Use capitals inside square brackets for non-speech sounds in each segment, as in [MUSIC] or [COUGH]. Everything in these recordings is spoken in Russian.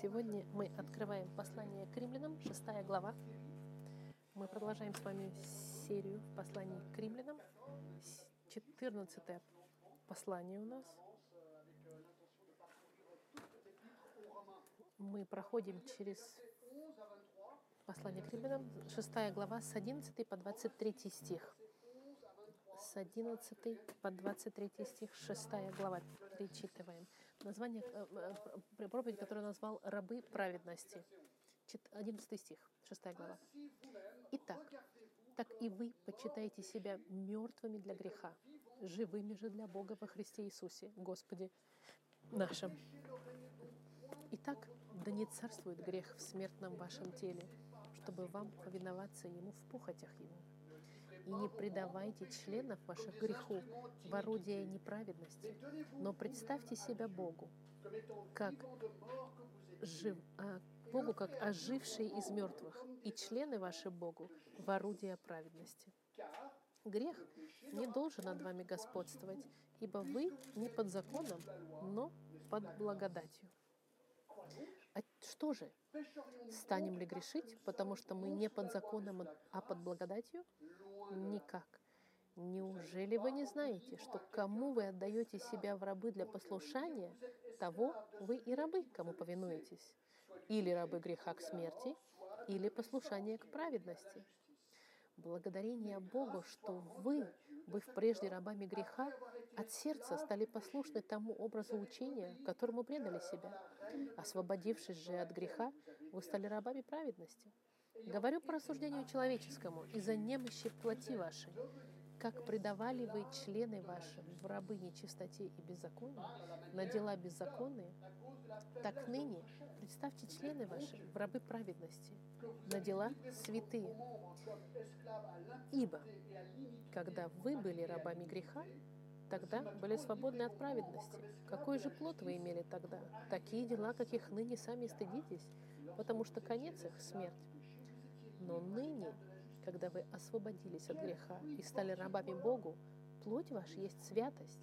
Сегодня мы открываем послание к римлянам, 6 глава. Мы продолжаем с вами серию в послании к римлянам. 14 послание у нас. Мы проходим через послание к римлянам, 6 глава, с 11 по 23 стих. С 11 по 23 стих, 6 глава, перечитываем. Название э, э, проповедь, которую назвал «Рабы праведности». 11 стих, 6 глава. Итак, так и вы почитаете себя мертвыми для греха, живыми же для Бога во Христе Иисусе, Господе нашим. Итак, да не царствует грех в смертном вашем теле, чтобы вам повиноваться Ему в похотях Ему и не предавайте членов ваших греху в орудие неправедности, но представьте себя Богу, как жив, а, Богу, как ожившие из мертвых, и члены ваши Богу в орудие праведности. Грех не должен над вами господствовать, ибо вы не под законом, но под благодатью. А что же? Станем ли грешить, потому что мы не под законом, а под благодатью? Никак. Неужели вы не знаете, что кому вы отдаете себя в рабы для послушания, того вы и рабы, кому повинуетесь? Или рабы греха к смерти, или послушание к праведности. Благодарение Богу, что вы, быв прежде рабами греха, от сердца стали послушны тому образу учения, которому предали себя. Освободившись же от греха, вы стали рабами праведности. Говорю по рассуждению человеческому, из-за немощи плоти вашей, как предавали вы члены ваши в рабы нечистоте и беззаконию, на дела беззаконные, так ныне представьте члены ваши в рабы праведности, на дела святые. Ибо, когда вы были рабами греха, тогда были свободны от праведности. Какой же плод вы имели тогда? Такие дела, каких ныне сами стыдитесь, потому что конец их — смерть. Но ныне, когда вы освободились от греха и стали рабами Богу, плоть ваша есть святость,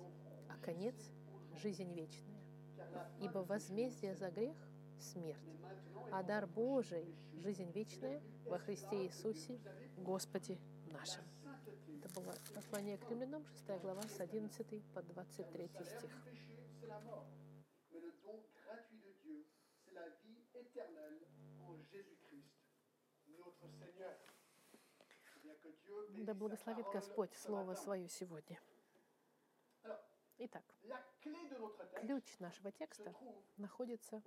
а конец — жизнь вечная. Ибо возмездие за грех — смерть, а дар Божий — жизнь вечная во Христе Иисусе, Господе нашим. Это было послание к римлянам, 6 глава, с 11 по 23 стих. Да благословит Господь Слово Свое сегодня. Итак, ключ нашего текста находится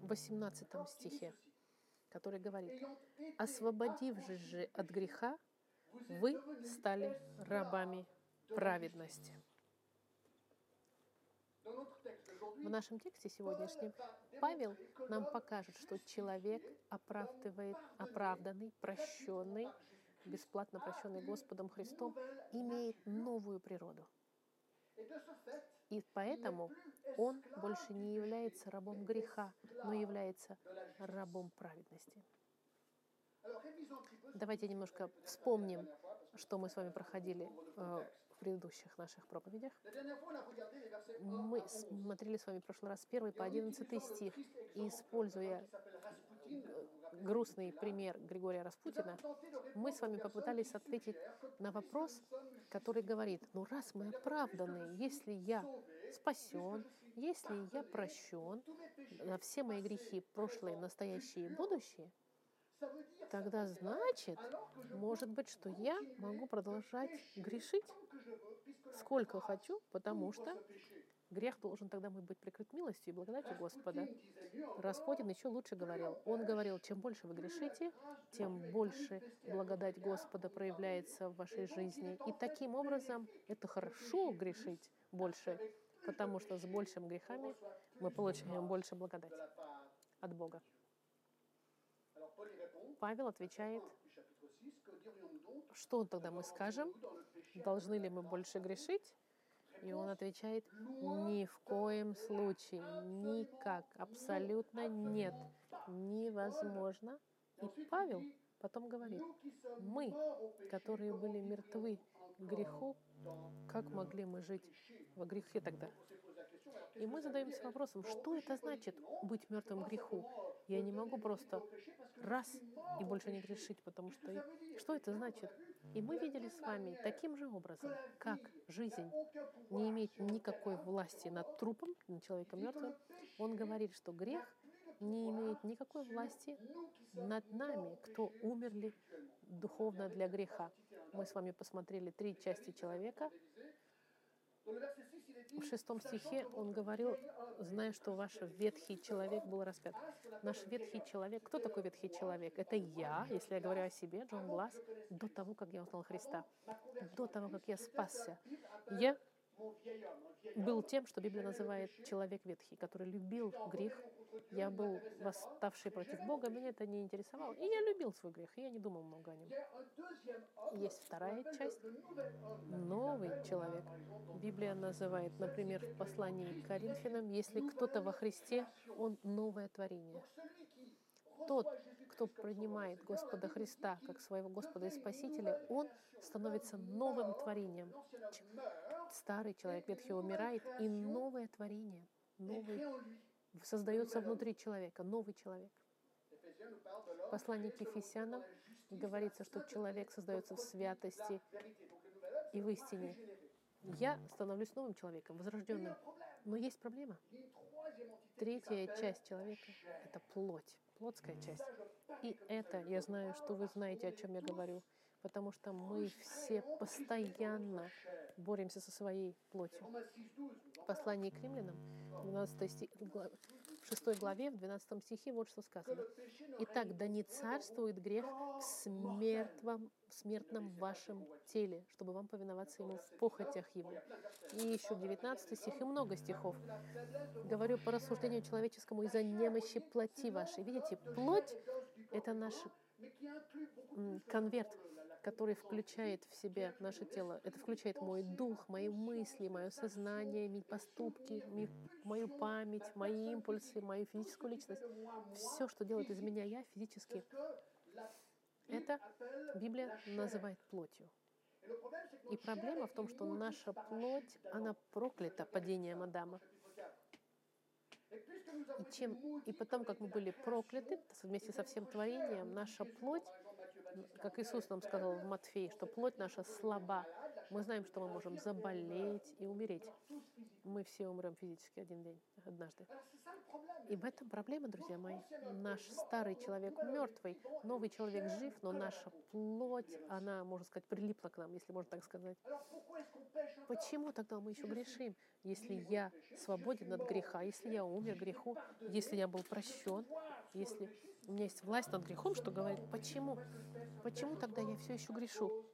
в 18 стихе, который говорит, «Освободившись же от греха, вы стали рабами праведности». В нашем тексте сегодняшнем Павел нам покажет, что человек оправдывает, оправданный, прощенный, бесплатно прощенный Господом Христом, имеет новую природу. И поэтому он больше не является рабом греха, но является рабом праведности. Давайте немножко вспомним, что мы с вами проходили э, предыдущих наших проповедях. Мы смотрели с вами в прошлый раз 1 по 11 стих, и используя грустный пример Григория Распутина, мы с вами попытались ответить на вопрос, который говорит, ну раз мы оправданы, если я спасен, если я прощен на все мои грехи, прошлые, настоящие и будущие, тогда значит, может быть, что я могу продолжать грешить сколько хочу, потому что грех должен тогда быть прикрыт милостью и благодатью Господа. Распутин еще лучше говорил. Он говорил, чем больше вы грешите, тем больше благодать Господа проявляется в вашей жизни. И таким образом это хорошо грешить больше, потому что с большими грехами мы получаем больше благодати от Бога. Павел отвечает, что тогда мы скажем? Должны ли мы больше грешить? И он отвечает, ни в коем случае, никак, абсолютно нет, невозможно. И Павел потом говорит, мы, которые были мертвы греху, как могли мы жить во грехе тогда? И мы задаемся вопросом, что это значит быть мертвым греху? Я не могу просто раз и больше не грешить, потому что что это значит? И мы видели с вами таким же образом, как жизнь не имеет никакой власти над трупом, над человеком мертвым. Он говорит, что грех не имеет никакой власти над нами, кто умерли духовно для греха. Мы с вами посмотрели три части человека. В шестом стихе он говорил, зная, что ваш ветхий человек был распят. Наш ветхий человек, кто такой ветхий человек? Это я, если я говорю о себе, Джон Глаз, до того, как я узнал Христа, до того, как я спасся. Я был тем, что Библия называет человек ветхий, который любил грех. Я был восставший против Бога, меня это не интересовало. И я любил свой грех, и я не думал много о нем. Есть вторая часть. Новый человек. Библия называет, например, в послании к Коринфянам, если кто-то во Христе, он новое творение. Тот, кто принимает Господа Христа как своего Господа и Спасителя, он становится новым творением. Старый человек ветхий умирает, и новое творение, новый создается внутри человека, новый человек. В послании к Ефесянам говорится, что человек создается в святости и в истине. Я становлюсь новым человеком, возрожденным. Но есть проблема. Третья часть человека — это плоть, плотская часть. И это, я знаю, что вы знаете, о чем я говорю, потому что мы все постоянно боремся со своей плотью. В послании к римлянам, 12 стих, в 6 главе, в 12 стихе вот что сказано. «Итак, да не царствует грех в смертном, в смертном вашем теле, чтобы вам повиноваться ему в похотях его». И еще 19 стих, и много стихов. Говорю по рассуждению человеческому из-за немощи плоти вашей. Видите, плоть — это наш конверт, который включает в себя наше тело. Это включает мой дух, мои мысли, мое сознание, мои поступки, мою память, мои импульсы, мою физическую личность. Все, что делает из меня я физически, это Библия называет плотью. И проблема в том, что наша плоть, она проклята падением Адама. И, чем, и потом, как мы были прокляты вместе со всем творением, наша плоть как Иисус нам сказал в Матфеи, что плоть наша слаба. Мы знаем, что мы можем заболеть и умереть. Мы все умрем физически один день, однажды. И в этом проблема, друзья мои. Наш старый человек мертвый, новый человек жив, но наша плоть, она, можно сказать, прилипла к нам, если можно так сказать. Почему тогда мы еще грешим, если я свободен от греха, если я умер греху, если я был прощен, если у меня есть власть над грехом, что говорит, почему? Почему тогда я все еще грешу?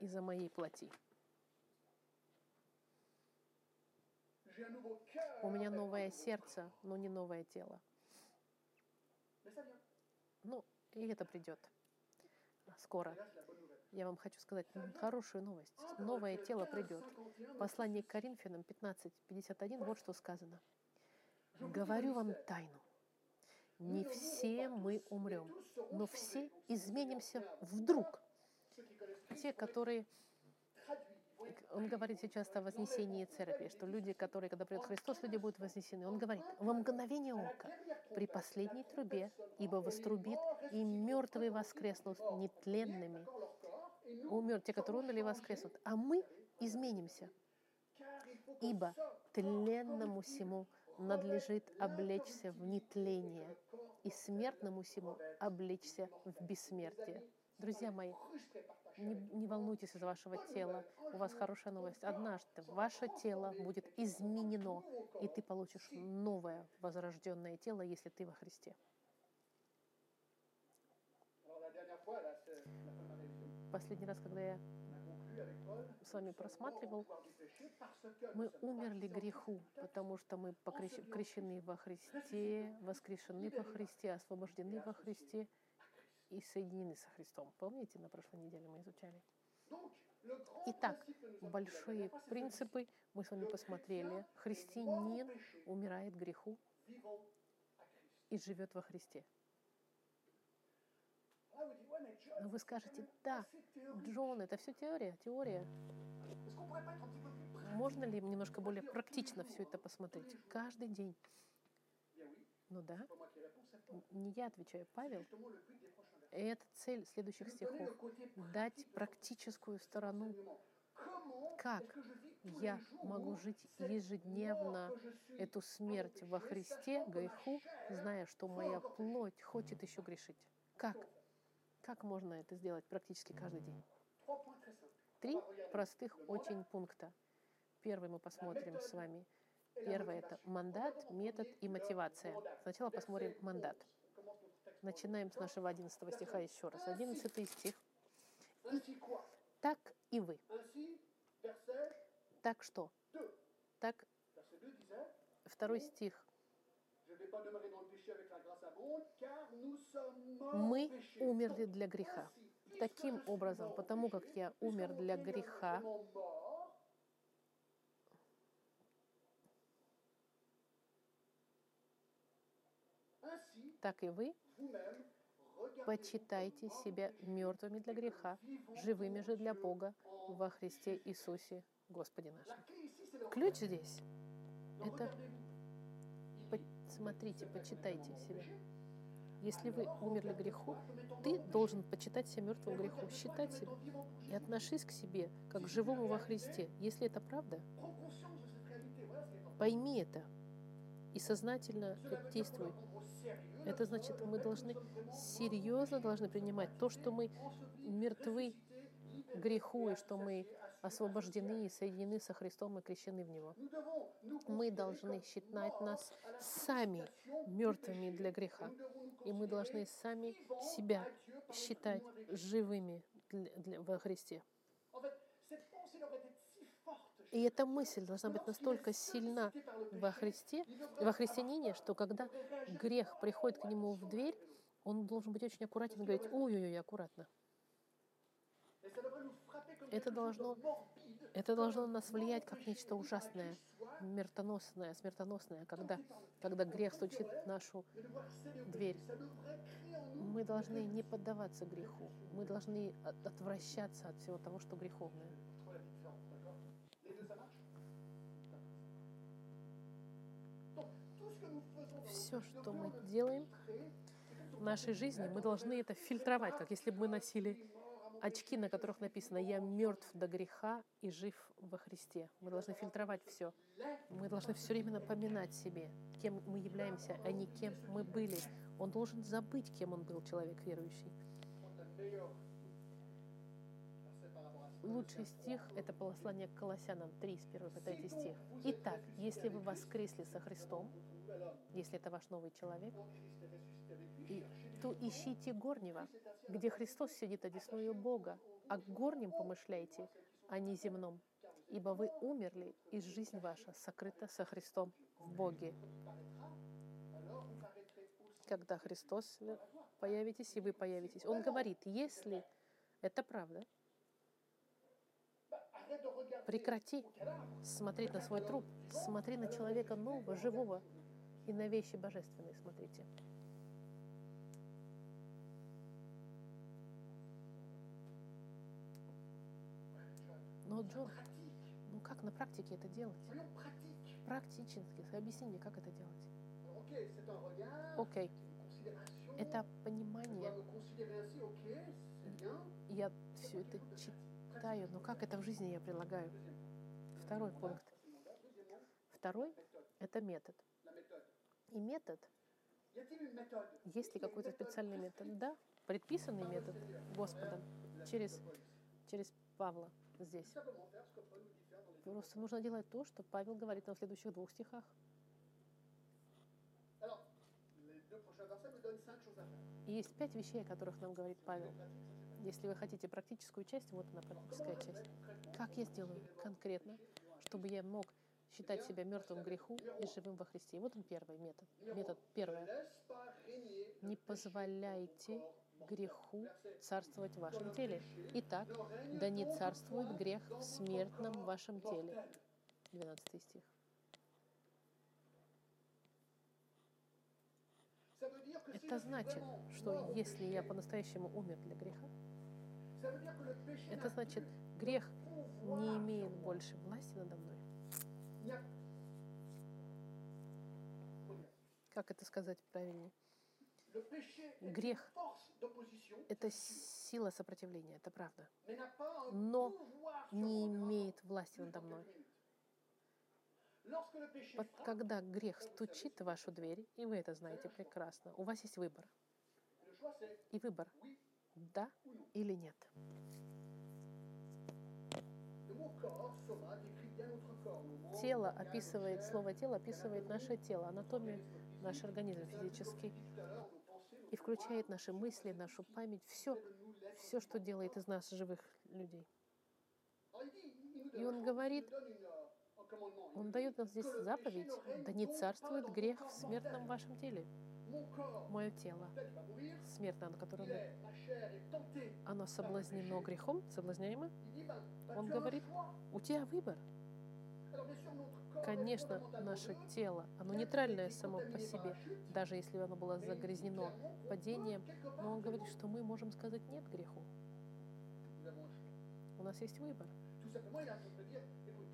Из-за моей плоти. У меня новое сердце, но не новое тело. Ну, и это придет скоро. Я вам хочу сказать хорошую новость. Новое тело придет. Послание к Коринфянам 15.51, вот что сказано. «Говорю вам тайну. Не все мы умрем, но все изменимся вдруг. Те, которые он говорит сейчас о вознесении церкви, что люди, которые, когда придет Христос, люди будут вознесены. Он говорит, во мгновение ока, при последней трубе, ибо вострубит, и мертвые воскреснут нетленными. Умер те, которые умерли, воскреснут. А мы изменимся. Ибо тленному всему надлежит облечься в нетление, и смертному всему облечься в бессмертие. Друзья мои, не, не волнуйтесь из вашего тела. У вас хорошая новость. Однажды ваше тело будет изменено, и ты получишь новое возрожденное тело, если ты во Христе. Последний раз, когда я с вами просматривал, мы умерли греху, потому что мы покрещены во Христе, воскрешены во Христе, освобождены во Христе и соединены со Христом. Помните, на прошлой неделе мы изучали? Итак, большие принципы мы с вами посмотрели. Христианин умирает греху и живет во Христе. Но вы скажете, да, Джон, это все теория, теория. можно ли немножко более практично все это посмотреть? Каждый день. Ну да, не я отвечаю, Павел. И это цель следующих стихов. Дать практическую сторону, как я могу жить ежедневно эту смерть во Христе, греху, зная, что моя плоть хочет еще грешить. Как? Как можно это сделать практически каждый день? Три простых очень пункта. Первый мы посмотрим с вами. Первое – это мандат, метод и мотивация. Сначала посмотрим мандат. Начинаем с нашего 11 стиха еще раз. 11 стих. Quoi «Так и вы». Так что? 2. Так, Verset 2 disait второй стих. Мы умерли для греха. Таким образом, потому как я умер для греха, так и вы почитайте себя мертвыми для греха, живыми же для Бога во Христе Иисусе Господе нашем. Ключ здесь. Это regardez-vous. по- смотрите, почитайте себя. Если вы умерли греху, ты должен почитать себя мертвым греху, считать себя и отношись к себе как к живому во Христе. Если это правда, пойми это и сознательно действуй. Это значит, мы должны серьезно должны принимать то, что мы мертвы греху, и что мы освобождены и соединены со Христом и крещены в Него. Мы должны считать нас сами мертвыми для греха. И мы должны сами себя считать живыми для- для- во Христе. И эта мысль должна быть настолько сильна во Христе, во христианине, что когда грех приходит к нему в дверь, он должен быть очень аккуратен и говорить, ой-ой-ой, аккуратно. Это должно, это должно на нас влиять как нечто ужасное, смертоносное, смертоносное, когда, когда грех стучит в нашу дверь. Мы должны не поддаваться греху. Мы должны от- отвращаться от всего того, что греховное. Все, что мы делаем в нашей жизни, мы должны это фильтровать, как если бы мы носили очки, на которых написано «Я мертв до греха и жив во Христе». Мы должны фильтровать все. Мы должны все время напоминать себе, кем мы являемся, а не кем мы были. Он должен забыть, кем он был, человек верующий. Лучший стих — это послание к Колоссянам 3, с 1 по 3 стих. Итак, если вы воскресли со Христом, если это ваш новый человек, то ищите горнего, где Христос сидит одесную Бога, а к горним помышляйте, а не земном. Ибо вы умерли, и жизнь ваша сокрыта со Христом в Боге. Когда Христос появитесь, и вы появитесь. Он говорит, если это правда, прекрати смотреть на свой труп, смотри на человека нового, живого, и на вещи божественные смотрите. Но, Джон, ну как на практике это делать? Практически. Объясни мне, как это делать. Окей. Это понимание. Я все это читаю, но как это в жизни я прилагаю? Второй пункт. Второй — это метод. И метод, есть ли какой-то специальный метод? Да, предписанный метод Господом через, через Павла здесь. Просто нужно делать то, что Павел говорит на следующих двух стихах. Есть пять вещей, о которых нам говорит Павел. Если вы хотите практическую часть, вот она практическая часть. Как я сделаю конкретно, чтобы я мог считать себя мертвым греху и живым во Христе? И вот он первый метод. Метод первое. Не позволяйте греху царствовать в вашем теле. Итак, да не царствует грех в смертном вашем теле. 12 стих. Это значит, что если я по-настоящему умер для греха, это значит, грех не имеет больше власти надо мной. Как это сказать правильнее? Грех это сила сопротивления, это правда. Но Не имеет власти надо мной. Вот когда грех стучит в вашу дверь, и вы это знаете прекрасно, у вас есть выбор. И выбор да или нет. Тело описывает, слово тело описывает наше тело, анатомию, наш организм физический, и включает наши мысли, нашу память, все, все, что делает из нас живых людей. И он говорит, Он дает нам здесь заповедь, да не царствует грех в смертном вашем теле. Мое тело, смертное, на tentée. оно соблазнено грехом, соблазняемо, Он говорит, у тебя выбор. Конечно, наше тело, оно нейтральное само по себе, даже если оно было загрязнено падением, но он говорит, что мы можем сказать нет греху. У нас есть выбор.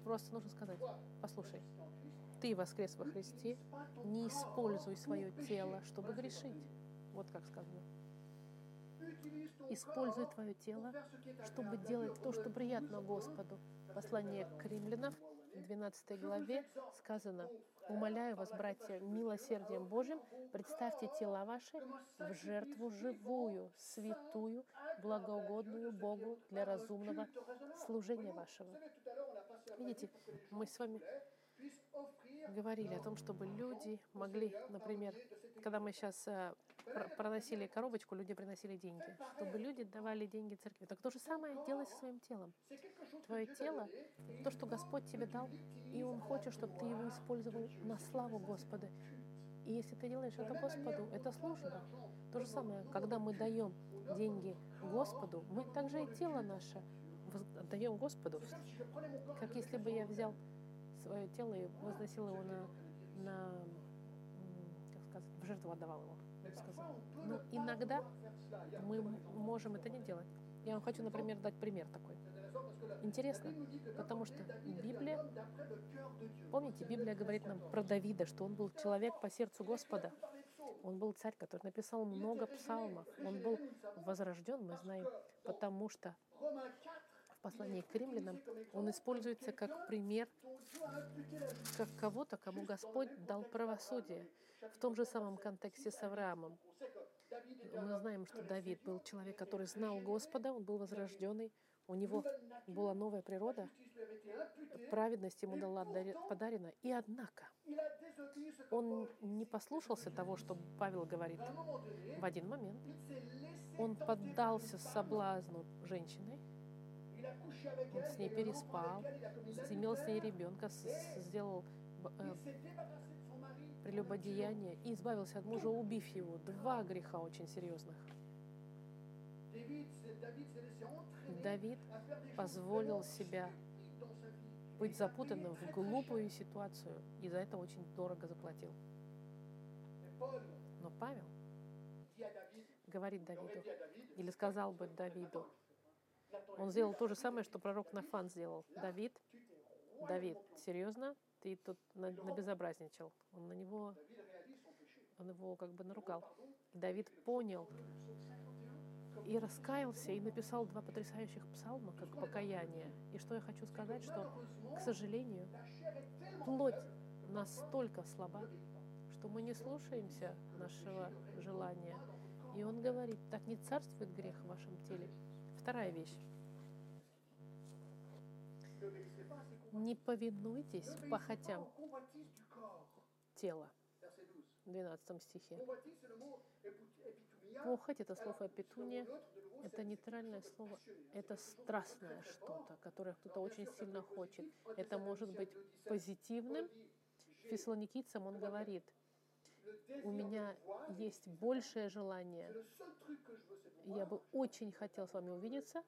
Просто нужно сказать, послушай, ты воскрес во Христе, не используй свое тело, чтобы грешить. Вот как сказано. Используй твое тело, чтобы делать то, что приятно 12, Господу. Послание к римлянам, 12 главе сказано, «Умоляю вас, братья, милосердием Божьим, представьте тела ваши в жертву живую, святую, благоугодную Богу для разумного служения вашего». Видите, мы с вами говорили о том, чтобы люди могли, например, когда мы сейчас проносили коробочку, люди приносили деньги, чтобы люди давали деньги церкви. Так то же самое делай со своим телом. Твое тело, то, что Господь тебе дал, и Он хочет, чтобы ты его использовал на славу Господа. И если ты делаешь это Господу, это служба. То же самое, когда мы даем деньги Господу, мы также и тело наше отдаем Господу. Как если бы я взял свое тело и возносил его на, на как сказать, в жертву отдавал его. сказала. Но иногда мы можем это не делать. Я вам хочу, например, дать пример такой. Интересно, потому что Библия, помните, Библия говорит нам про Давида, что он был человек по сердцу Господа. Он был царь, который написал много псалмов. Он был возрожден, мы знаем, потому что послании к римлянам он используется как пример, как кого-то, кому Господь дал правосудие. В том же самом контексте с Авраамом. Мы знаем, что Давид был человек, который знал Господа, он был возрожденный, у него была новая природа, праведность ему дари- подарена. И однако он не послушался того, что Павел говорит. В один момент он поддался соблазну женщины, он с ней переспал, имел с ней ребенка, сделал э, прелюбодеяние и избавился от мужа, убив его. Два греха очень серьезных. Давид позволил себя быть запутанным в глупую ситуацию и за это очень дорого заплатил. Но Павел говорит Давиду, или сказал бы Давиду, он сделал то же самое, что пророк Нафан сделал. Давид, Давид, серьезно? Ты тут на- набезобразничал. Он на него, он его как бы наругал. И Давид понял и раскаялся, и написал два потрясающих псалма, как покаяние. И что я хочу сказать, что, к сожалению, плоть настолько слаба, что мы не слушаемся нашего желания. И он говорит, так не царствует грех в вашем теле. Вторая вещь. Не повинуйтесь похотям тела. В 12 стихе. Похоть – это слово «петуния», это нейтральное слово, это страстное что-то, которое кто-то очень сильно хочет. Это может быть позитивным. Фессалоникийцам он говорит, у меня есть большее желание, я бы очень хотел с вами увидеться,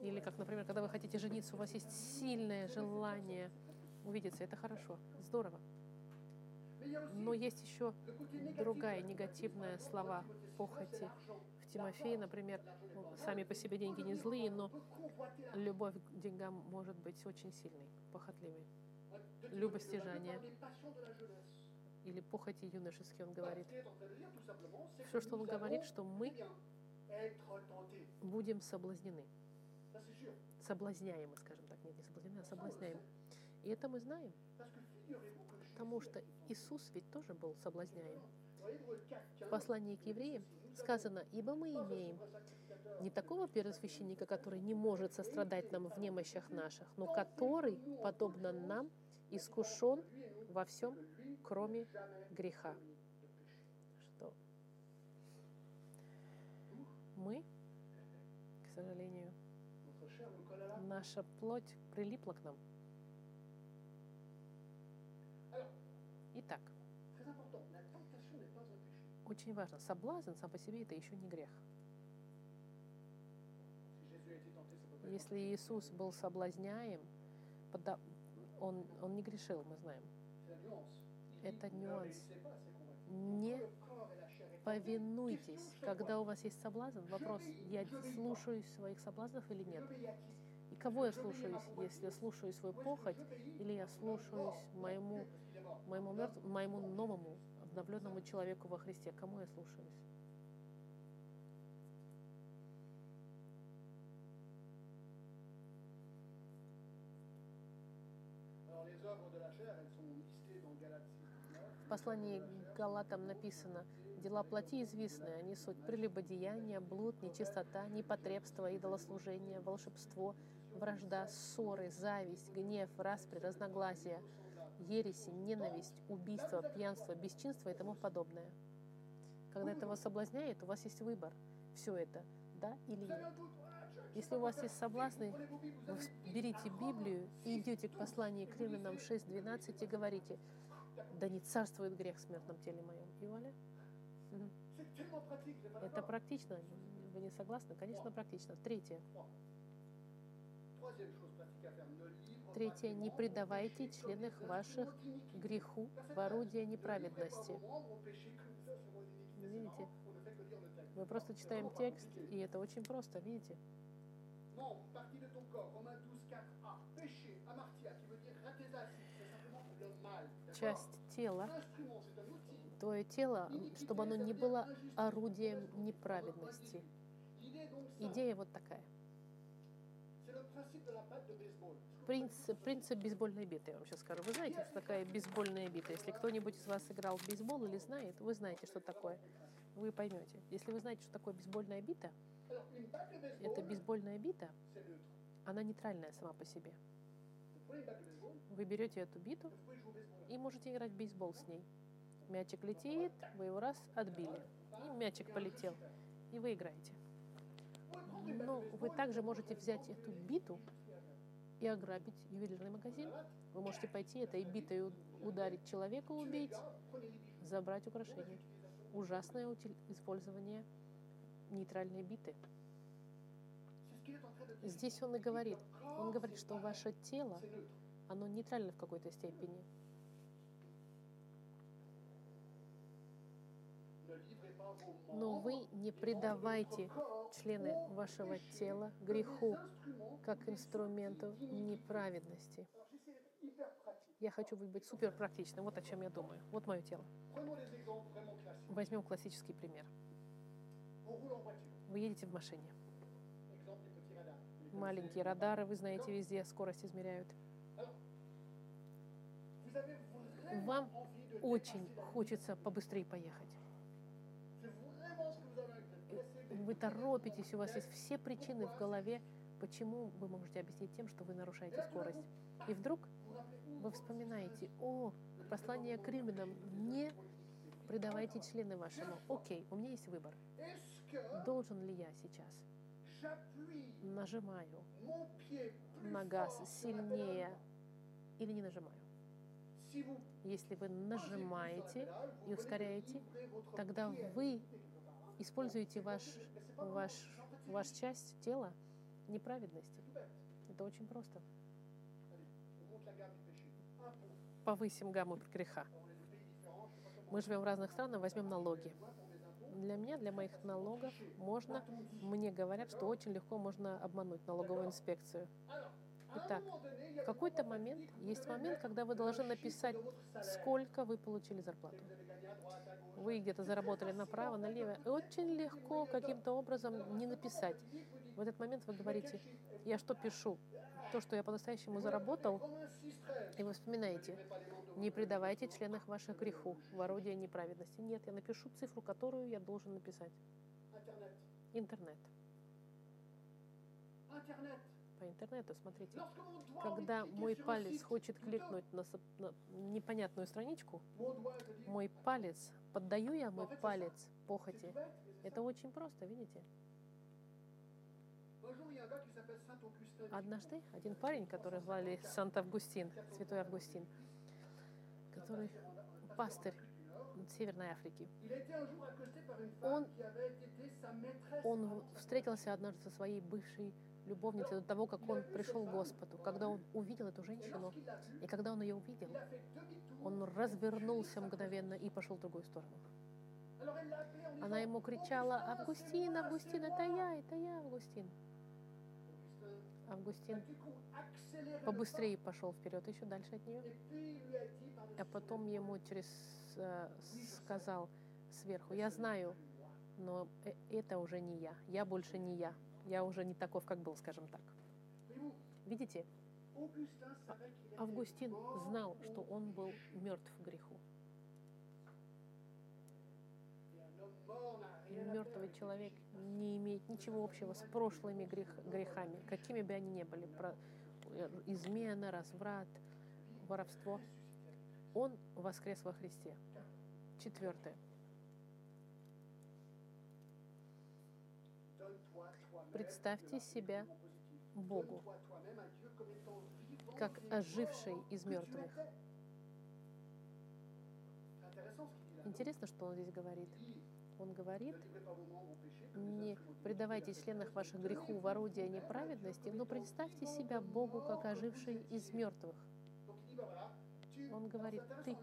или как, например, когда вы хотите жениться, у вас есть сильное желание увидеться, это хорошо, здорово. Но есть еще другая негативная слова похоти в Тимофея, например, сами по себе деньги не злые, но любовь к деньгам может быть очень сильной, похотливой. Любостяжание. Или похоти юношеские, он говорит. Все, что он говорит, что мы будем соблазнены. Соблазняемы, скажем так. Нет, не соблазнены, а соблазняем. И это мы знаем, потому что Иисус ведь тоже был соблазняем. В послании к евреям сказано, ибо мы имеем не такого первосвященника, который не может сострадать нам в немощах наших, но который, подобно нам, искушен во всем, кроме греха. Что мы, к сожалению, наша плоть прилипла к нам. Итак, очень важно, соблазн сам по себе это еще не грех. Если Иисус был соблазняем, он, он не грешил, мы знаем. Это нюанс. Не повинуйтесь. Когда у вас есть соблазн, вопрос, я слушаюсь своих соблазнов или нет? И кого я слушаюсь? Если я слушаю свою похоть, или я слушаюсь моему, моему, мертв- моему новому, обновленному человеку во Христе? Кому я слушаюсь? В послании к Галатам написано, дела плоти известны, они суть прелюбодеяния, блуд, нечистота, непотребство, идолослужение, волшебство, вражда, ссоры, зависть, гнев, распри, разногласия, ереси, ненависть, убийство, пьянство, бесчинство и тому подобное. Когда это вас соблазняет, у вас есть выбор. Все это, да или нет. Если у вас есть соблазны, вы берите Библию и идете к посланию к Римлянам 6.12 и говорите, да не царствует грех в смертном теле моем. И вуаля. Это практично. Вы не согласны? Конечно, практично. Третье. Третье. Не предавайте членах ваших греху в орудие неправедности. Видите? Мы просто читаем текст, и это очень просто, видите? Membre, partie de ton corps, Romains 12, 4a. Péché, amartia, qui veut dire ratésasi, c'est simplement pour le mal. d'accord Часть тела, твое тело, чтобы оно не было орудием неправедности. Идея вот такая. Принцип, принцип бейсбольной биты, я вам сейчас скажу. Вы знаете, что такая бейсбольная бита? Если кто-нибудь из вас играл в бейсбол или знает, вы знаете, что такое. Вы поймете. Если вы знаете, что такое бейсбольная бита, это бейсбольная бита, она нейтральная сама по себе. Вы берете эту биту и можете играть в бейсбол с ней. Мячик летит, вы его раз отбили, и мячик полетел, и вы играете. Но вы также можете взять эту биту и ограбить ювелирный магазин. Вы можете пойти этой битой ударить человека, убить, забрать украшения. Ужасное использование нейтральной биты. Здесь он и говорит. Он говорит, что ваше тело, оно нейтрально в какой-то степени. Но вы не предавайте члены вашего тела греху как инструменту неправедности. Я хочу быть супер практичным. Вот о чем я думаю. Вот мое тело. Возьмем классический пример. Вы едете в машине. Маленькие радары, вы знаете, везде скорость измеряют. Вам Очень хочется побыстрее поехать. Вы торопитесь, у вас есть все причины в голове, почему вы можете объяснить тем, что вы нарушаете скорость. И вдруг вы вспоминаете, о, послание к римлянам, не предавайте члены вашему. Окей, у меня есть выбор. Должен ли я сейчас нажимаю на газ сильнее или не нажимаю? Если вы нажимаете и ускоряете, тогда вы используете ваш, ваш, ваш часть тела неправедности. Это очень просто. Повысим гамму греха. Мы живем в разных странах, возьмем налоги. Для меня, для моих налогов, можно, мне говорят, что очень легко можно обмануть налоговую инспекцию. Итак, в какой-то момент, есть момент, когда вы должны написать, сколько вы получили зарплату. Вы где-то заработали направо, налево. И очень легко каким-то образом не написать. В этот момент вы говорите, я что пишу? То, что я по-настоящему заработал, и вы вспоминаете, не предавайте членах ваших греху, в орудие неправедности. Нет, я напишу цифру, которую я должен написать. Internet. Интернет. По интернету, смотрите. Когда мой палец хочет кликнуть на, на непонятную страничку, мой палец, поддаю я мой палец похоти. Это очень просто, видите? Однажды один парень, который звали Сант-Августин, Святой Августин, который пастырь Северной Африки, Он- он встретился однажды со своей бывшей любовницей до того, как он пришел к Господу. Когда он увидел эту женщину, и когда он ее увидел, он развернулся мгновенно и пошел в другую сторону. Она ему кричала, «Augustin, Августин, Августин, это moi». я, это я, Августин. Августин побыстрее пошел вперед, еще дальше от нее. А потом ему через э, сказал сверху, я знаю, но э- это уже не я. Я больше не я. Я уже не таков, как был, скажем так. Видите, Августин знал, что он был мертв греху. À faire мертвый человек не имеет ничего общего с прошлыми грех- грехами, какими бы они ни были. Про- э, измена, разврат, воровство. Он воскрес во Христе. Четвертое. Представьте себя Богу, как оживший из мертвых. Интересно, что он здесь говорит. Он говорит, не предавайте членах ваших греху в орудие неправедности, но представьте себя Богу, как оживший из мертвых. Он говорит, ты,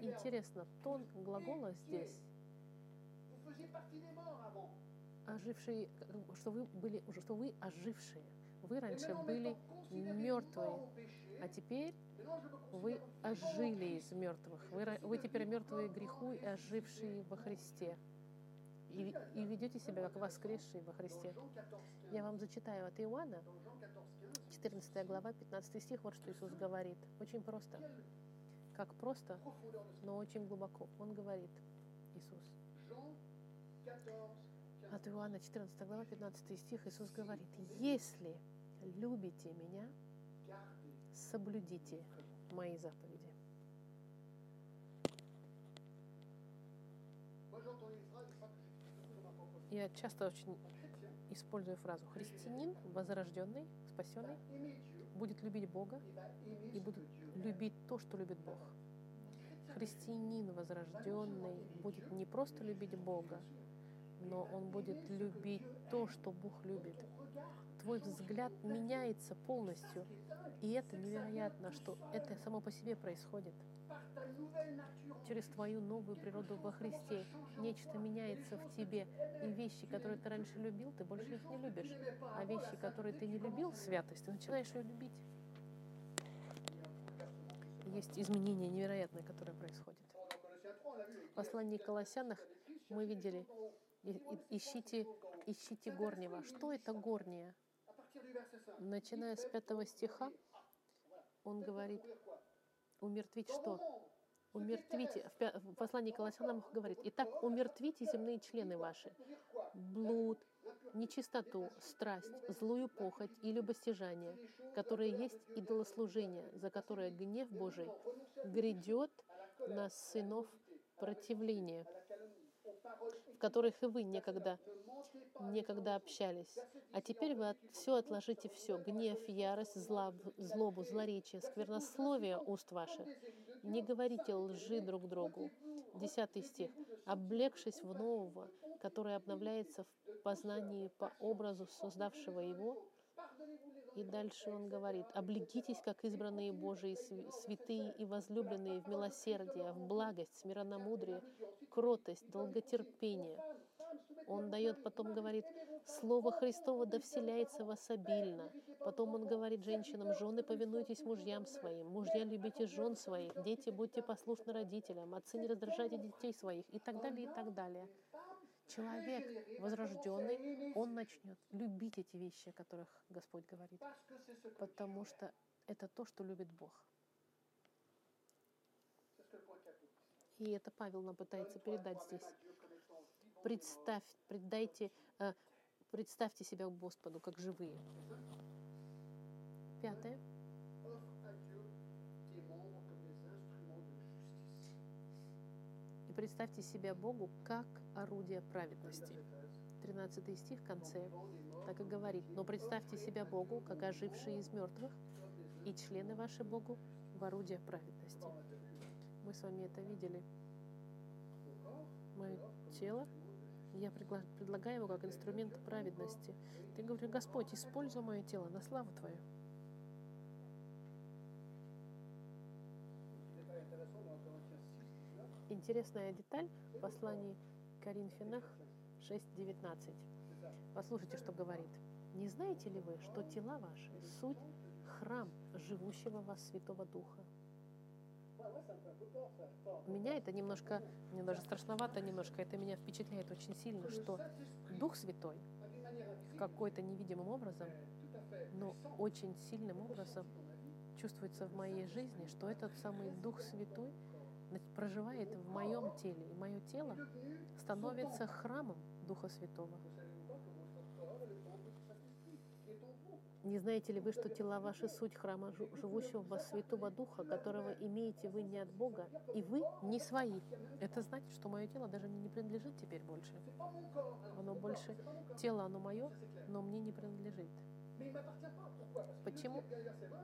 интересно, тон глагола здесь, ожившие, что вы были, уже что вы ожившие. Вы раньше были мертвые, а теперь вы ожили из мертвых. Вы, вы теперь мертвые греху и ожившие во Христе. И, и ведете себя как воскресшие во Христе. Dans Jean 14, 15, Я вам зачитаю от Иоанна, dans Jean 14, 15, 14 глава, 15 стих, вот что Иисус говорит. Очень просто. Как просто, но очень глубоко. Он говорит, Иисус. Jean 14, 15. От Иоанна 14 глава, 15 стих Иисус говорит, «Если любите Меня, соблюдите Мои заповеди». Я часто очень использую фразу «Христианин, возрожденный, спасенный, будет любить Бога и будет любить то, что любит Бог». Христианин возрожденный будет не просто любить Бога, но он будет любить то, что Бог любит. Твой взгляд меняется полностью, и это невероятно, что это само по себе происходит. Через твою новую природу во Христе нечто меняется в тебе, и вещи, которые ты раньше любил, ты больше их не любишь. А вещи, которые ты не любил, святость, ты начинаешь ее любить. Есть 3, on l'a vu. В послании к Колоссянах мы видели, ищите, ищите горнего. Что это горнее? À partir du verset 5. Начиная с пятого стиха, он говорит, умертвить что? Умертвите. В послании к Колоссянам говорит, итак, умертвите земные члены ваши. Блуд, нечистоту, страсть, злую похоть и любостяжание, которые есть идолослужение, за которое гнев Божий грядет на сынов противления, в которых и вы некогда, некогда общались. А теперь вы все отложите все, гнев, ярость, зла, злобу, злоречие, сквернословие уст ваших. Не говорите лжи друг другу. Десятый стих. «Облегшись в нового, который обновляется в познании по образу создавшего его». И дальше он говорит, «Облегитесь, как избранные Божии, св- святые и возлюбленные в милосердие, в благость, смиренномудрие, кротость, долготерпение, Он дает, потом говорит, Слово Христово да вселяется в вас обильно. Потом он говорит женщинам, жены, повинуйтесь мужьям своим, мужья, любите жен своих, дети, будьте послушны родителям, отцы, не раздражайте детей своих, и так далее, и так далее. Человек возрожденный, он начнет любить эти вещи, о которых Господь говорит, потому что это то, что любит Бог. И это Павел нам пытается передать здесь. Представь, предайте, э, представьте себя Господу как живые. Пятое. И представьте себя Богу как орудие праведности. 13 стих в конце так и говорит. Но представьте себя Богу, как ожившие из мертвых, и члены ваши Богу в орудие праведности. Мы с вами это видели. Мое тело, я предлагаю его как инструмент праведности. Ты говоришь, Господь, используй мое тело на славу Твою. Détail intéressant dans Corinthiens 6, 19. Интересная деталь в послании Коринфянах 6.19. Послушайте, что говорит. «Не знаете ли вы, что тела ваши – суть храм живущего вас Святого Духа?» Меня это немножко, мне даже страшновато немножко, это меня впечатляет очень сильно, что Дух Святой какой-то невидимым образом, но очень сильным образом чувствуется в моей жизни, что этот самый Дух Святой проживает в моем теле, и мое тело становится храмом Духа Святого. Не знаете ли вы, что тела ваши суть храма живущего в вас Святого Духа, которого имеете вы не от Бога, и вы не свои? Это значит, что мое тело даже не принадлежит теперь больше. Оно больше, тело оно мое, но мне не принадлежит. Почему?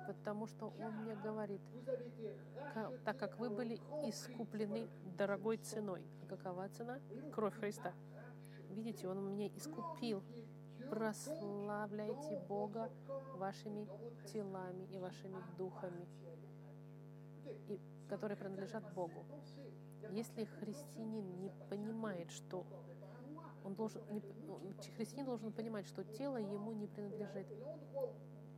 Потому что Он мне говорит, Vous avez été «Ка- rachetés так как вы были искуплены дорогой ценой. А какова цена? Кровь Христа. Видите, Он меня искупил. Прославляйте Бога вашими телами и вашими духами, и, которые принадлежат Богу. Если христианин не понимает, что он должен, не, ну, христианин должен понимать, что тело ему не принадлежит.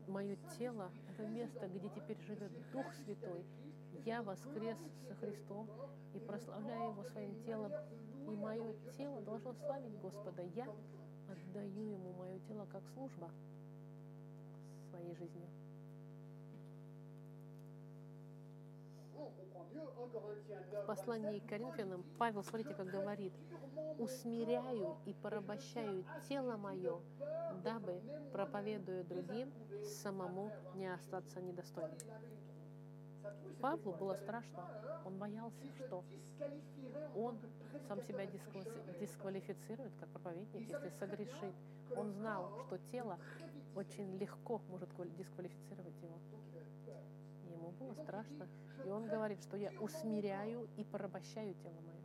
Мое тело – это место, где теперь живет Дух Святой. Я воскрес со Христом и прославляю Его своим телом. И мое тело должно славить Господа. Я отдаю Ему мое тело как служба своей 9, В послании к Коринфянам Павел, смотрите, как говорит, «Усмиряю и порабощаю тело мое, дабы, проповедуя другим, самому не остаться недостойным». Павлу было страшно. Он боялся, что он сам себя дисквали- дисквалифицирует как проповедник, если согрешит. Он знал, что тело очень легко может квали- дисквалифицировать его. Ему было страшно. И он говорит, что я усмиряю и порабощаю тело мое.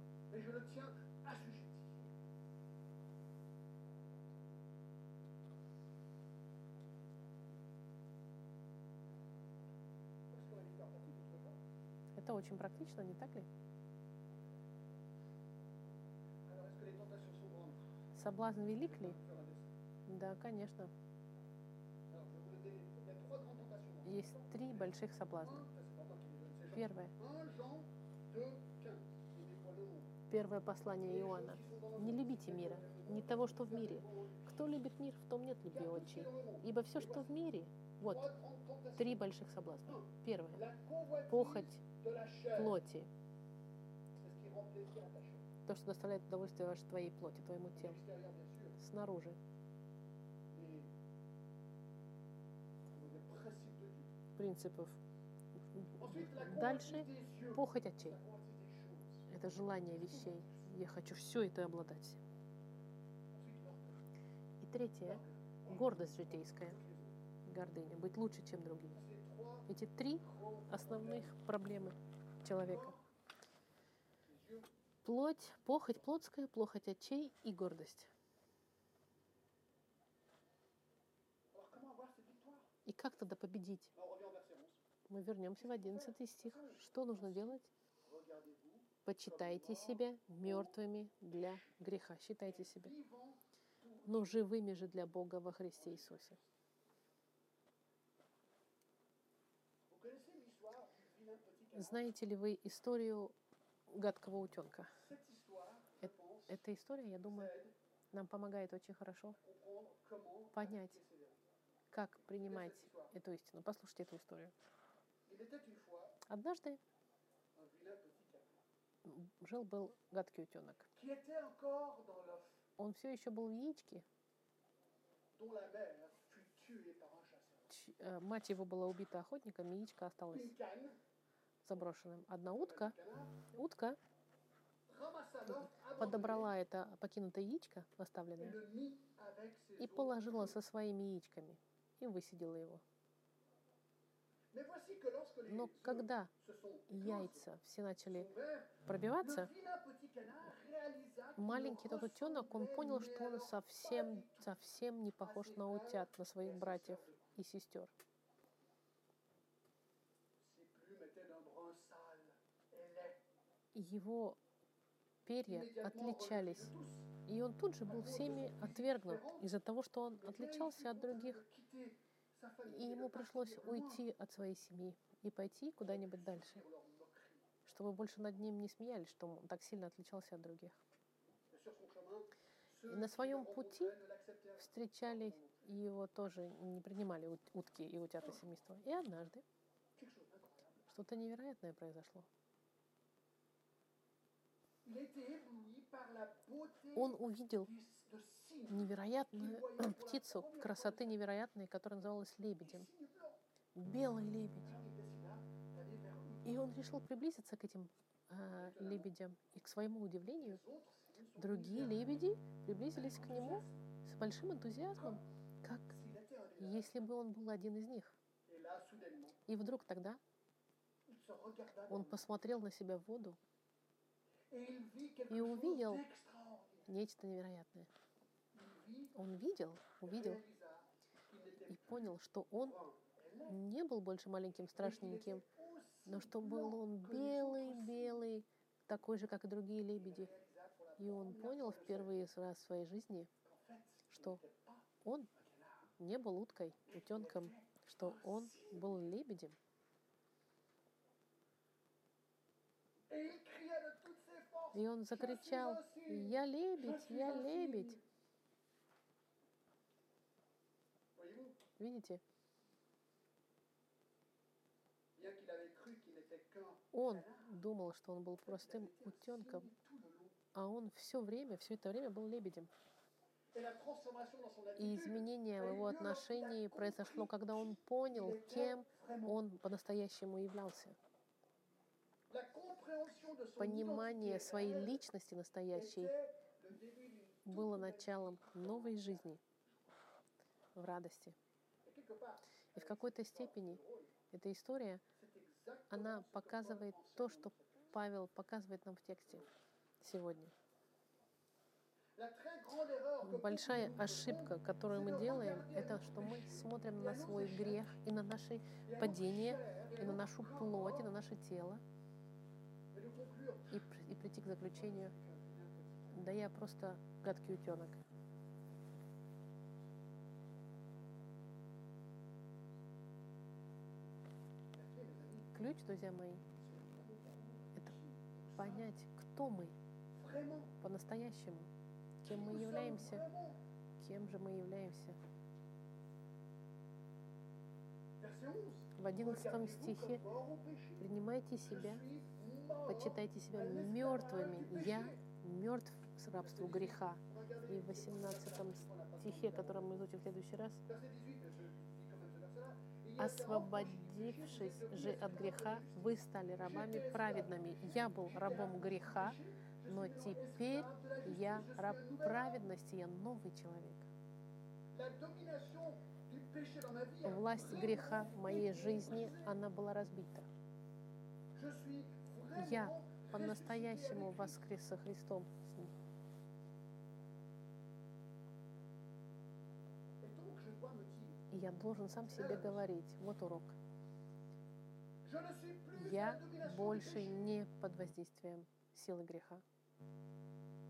Это очень практично, не так ли? Соблазн велик ли? Да, конечно. Есть три больших соблазна. Un, Первое послание Иоанна. Не любите мира, не того, что в мире. Кто любит мир, в том нет любви отчей. Ибо все, что в мире, вот, три больших соблазна. Первое. Похоть плоти. То, что доставляет удовольствие вашей твоей плоти, твоему телу. Снаружи. Принципов. Дальше похоть очей. Это желание вещей. Я хочу все это обладать. И третье. Гордость житейская. Гордыня. Быть лучше, чем другие. Эти три основных проблемы человека. Плоть, похоть плотская, плохоть очей и гордость. И как тогда победить? On revient au verset 11. Мы вернемся в 11 стих. Что нужно делать? Почитайте себя мертвыми для греха. Считайте себя. Но живыми же для Бога во Христе Иисусе. Знаете ли вы историю гадкого утенка? Pense, Эта история, я думаю, нам помогает очень хорошо Понять. как принимать эту истину. Послушайте эту историю. Однажды жил-был гадкий утенок. Он все еще был в яичке. э, Мать его была убита охотником, яичко осталось заброшенным. Одна утка, утка подобрала это покинутое яичко, оставленное, и положила со своими яичками и высидела его. Но когда яйца все начали пробиваться, маленький этот утенок, он понял, что он совсем, совсем не похож на утят, на своих братьев и сестер. Его перья отличались, и он тут же был всеми отвергнут из-за того, что он отличался от других, и ему пришлось уйти от своей семьи и пойти куда-нибудь дальше, чтобы больше над ним не смеялись, что он так сильно отличался от других. Ceux на своем пути Встречали и его тоже не принимали ут- утки и утята семейства. И однажды что-то невероятное произошло. Он увидел невероятную [CLEARS THROAT] птицу, красоты невероятной, которая называлась лебедем. Белый лебедь. И он решил приблизиться к этим а, лебедям. И к своему удивлению, другие лебеди приблизились к нему с большим энтузиазмом, как если бы он был один из них. И вдруг тогда он посмотрел на себя в воду, и увидел нечто невероятное. Он видел, увидел и понял, что он не был больше маленьким страшненьким, но что был он белый-белый, такой же, как и другие лебеди. И он понял sa впервые раз в своей жизни, что он не был уткой, утенком, что он был лебедем. И он закричал, «Я лебедь, я лебедь!» Видите, он думал, что он был простым утенком, а он все время, все это время был лебедем. И изменение в его отношении произошло, когда он понял, кем он по-настоящему являлся. Понимание своей личности настоящей было началом новой жизни в радости. И в какой-то степени эта история, она показывает то, что. Павел показывает нам в тексте сегодня. Большая ошибка, которую мы делаем, это что мы смотрим на свой грех и на chair, et и на нашу плоть, и на наше тело, и, и прийти к заключению, да я просто гадкий утенок. Ключ, друзья мои, это понять, кто мы по-настоящему, кем мы являемся, кем же мы являемся. Verset 11. В 11 Regardez-vous стихе принимайте себя, почитайте себя мертвыми. Я мертв с рабству греха. И в 18 стихе, который мы изучим в следующий раз, освободившись же от греха, вы стали рабами праведными. Я был рабом греха, но теперь я раб праведности, я новый человек. Власть греха в моей жизни, она была разбита. Я по-настоящему воскрес со Христом. И я должен сам себе говорить, вот урок. Я больше не под воздействием силы греха.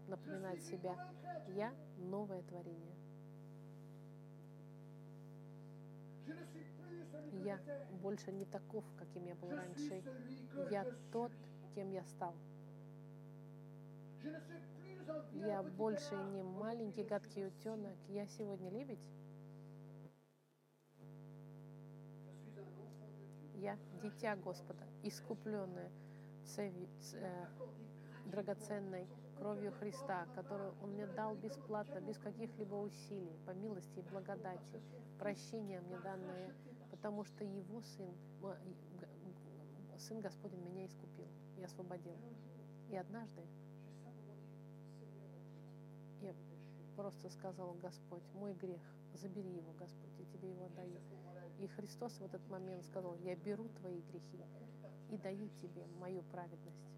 Напоминать себя, я новое творение. Я больше не таков, каким я был раньше. Я тот, кем я стал. Я больше не маленький гадкий утенок. Я сегодня лебедь. Я дитя Господа, искупленное цеви- э, драгоценной кровью Христа, которую Он мне дал бесплатно, без каких-либо усилий, по милости и благодати, прощение мне данное, потому что Его Сын, Сын Господень меня искупил и освободил. И однажды я просто сказал, Господь, мой грех, забери его, Господь, я тебе его отдаю. И Христос в этот момент сказал, я беру твои грехи и даю тебе мою праведность.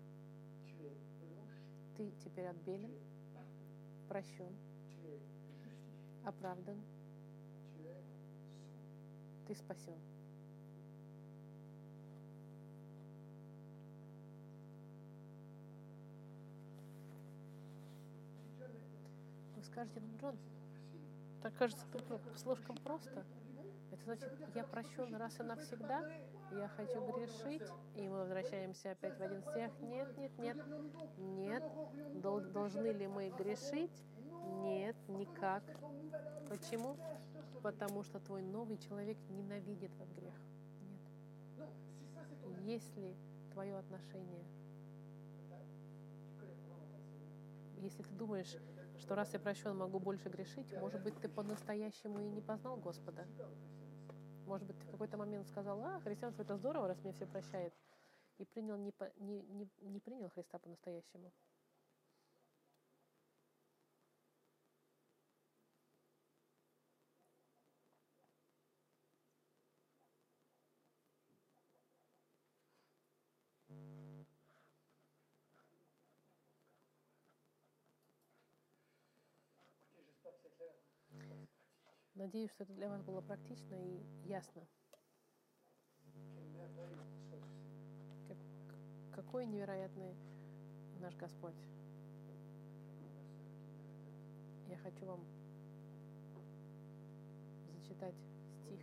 Ты теперь отбелен, прощен, оправдан, ты спасен. Вы скажете, ну, Джон, так кажется, это слишком просто. Это значит, я прощен раз и навсегда, я хочу грешить, и мы возвращаемся опять в один стих. Нет, нет, нет, нет. Дол- должны ли мы грешить? Нет, никак. Почему? Потому что твой новый человек ненавидит этот грех. Нет. Если твое отношение, если ты думаешь, что раз я прощен, могу больше грешить, может быть, ты по-настоящему и не познал Господа. Может быть, ты в какой-то момент сказал, а, христианство это здорово, раз мне все прощает, и принял не, не, не, не принял Христа по-настоящему. Надеюсь, что это для вас было практично и ясно. Какой невероятный наш Господь. Я хочу вам зачитать стих.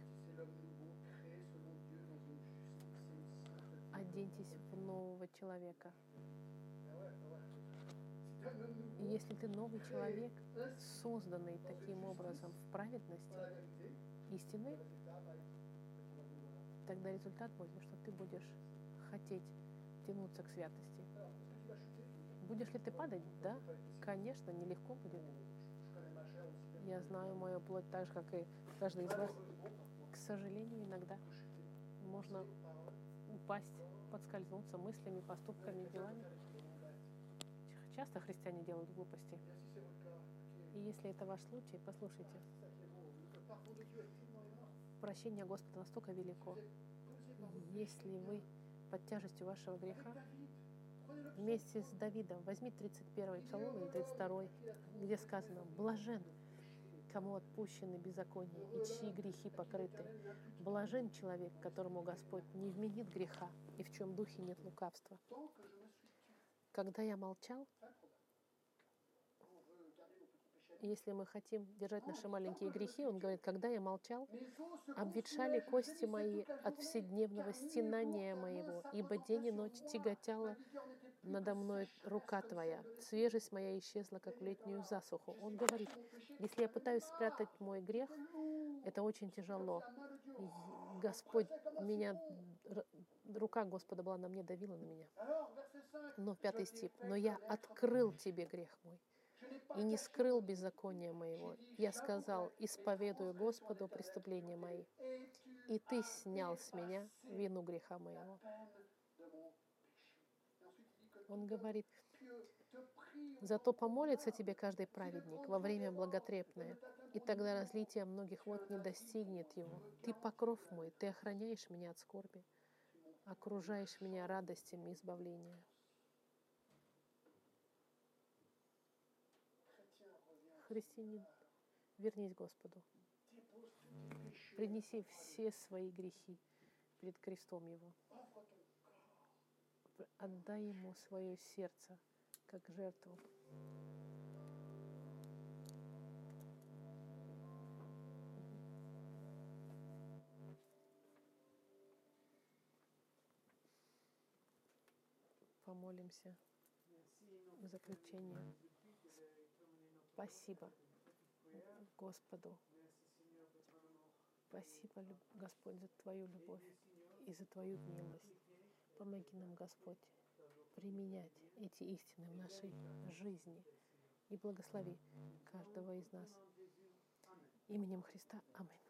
Оденьтесь в нового человека. И если ты новый человек, созданный таким образом в праведности истины, тогда результат будет, что ты будешь хотеть тянуться к святости. Будешь ли ты падать? Да, конечно, нелегко будет. Я знаю мою плоть так же, как и каждый из вас. К сожалению, иногда можно упасть, подскользнуться мыслями, поступками, делами. Часто христиане делают глупости. И если это ваш случай, послушайте, прощение Господа настолько велико. Если вы под тяжестью вашего греха, вместе с Давидом, возьми 31 псалом или 32, где сказано «Блажен, кому отпущены беззакония и чьи грехи покрыты. Блажен человек, которому Господь не вменит греха и в чем духе нет лукавства». Когда я молчал, если мы хотим держать наши маленькие грехи, он говорит, когда я молчал, обветшали кости мои от вседневного стенания моего, ибо день и ночь plus надо мной рука твоя, свежесть моя исчезла, как в летнюю засуху. Он говорит, если я пытаюсь спрятать мой грех, это очень тяжело. Господь меня, рука Господа была на мне, давила на меня. Alors, verset 5, Но в пятый стих, но я открыл тебе грех мой и не скрыл беззакония моего. Я сказал, исповедую Господу преступления мои, и ты снял с меня вину греха моего. Он говорит, зато помолится тебе каждый праведник во время благотрепное, и тогда разлитие многих вод не достигнет его. Ты покров мой, ты охраняешь меня от скорби, окружаешь меня радостями избавления. Христианин, вернись Господу. Принеси все свои грехи перед крестом Его. Отдай Ему свое сердце, как жертву. Помолимся в заключение. Спасибо Господу. Спасибо, Господь, за Твою любовь и за Твою милость. Помоги нам, Господь, применять эти истины в нашей жизни и благослови каждого из нас. Именем Христа. Аминь.